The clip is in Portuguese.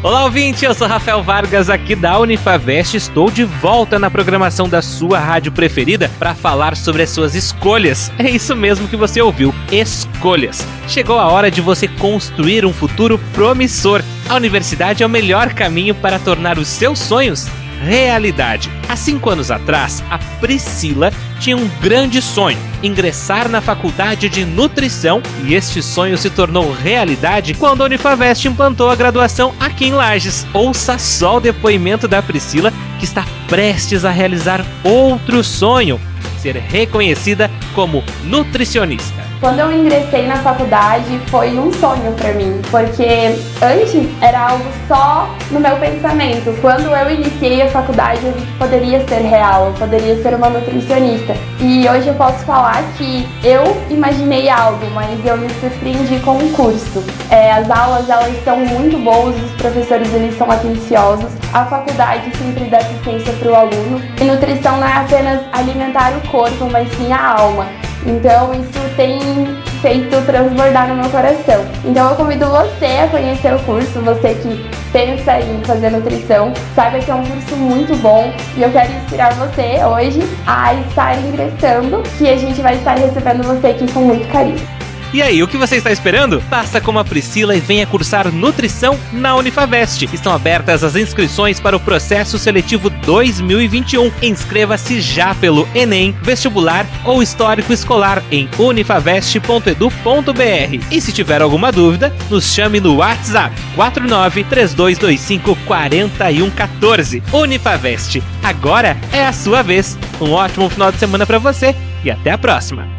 Olá, ouvinte! Eu sou Rafael Vargas, aqui da Unifavest. Estou de volta na programação da sua rádio preferida para falar sobre as suas escolhas. É isso mesmo que você ouviu: escolhas. Chegou a hora de você construir um futuro promissor. A universidade é o melhor caminho para tornar os seus sonhos realidade. Há cinco anos atrás, a Priscila tinha um grande sonho: ingressar na faculdade de nutrição, e este sonho se tornou realidade quando a Unifavest implantou a graduação aqui em Lages. Ouça só o depoimento da Priscila, que está prestes a realizar outro sonho: ser reconhecida como nutricionista. Quando eu ingressei na faculdade foi um sonho para mim, porque antes era algo só no meu pensamento. Quando eu iniciei a faculdade eu vi que poderia ser real, eu poderia ser uma nutricionista. E hoje eu posso falar que eu imaginei algo, mas eu me surpreendi com o curso. É, as aulas elas são muito boas, os professores eles são atenciosos, a faculdade sempre dá assistência para o aluno. E nutrição não é apenas alimentar o corpo, mas sim a alma. Então isso tem feito transbordar no meu coração. Então eu convido você a conhecer o curso, você que pensa em fazer nutrição, saiba que é um curso muito bom e eu quero inspirar você hoje a estar ingressando, que a gente vai estar recebendo você aqui com muito carinho. E aí, o que você está esperando? Faça como a Priscila e venha cursar nutrição na Unifavest. Estão abertas as inscrições para o processo seletivo 2021. Inscreva-se já pelo Enem, vestibular ou histórico escolar em unifavest.edu.br. E se tiver alguma dúvida, nos chame no WhatsApp 49 3225 4114. Unifavest. Agora é a sua vez. Um ótimo final de semana para você e até a próxima.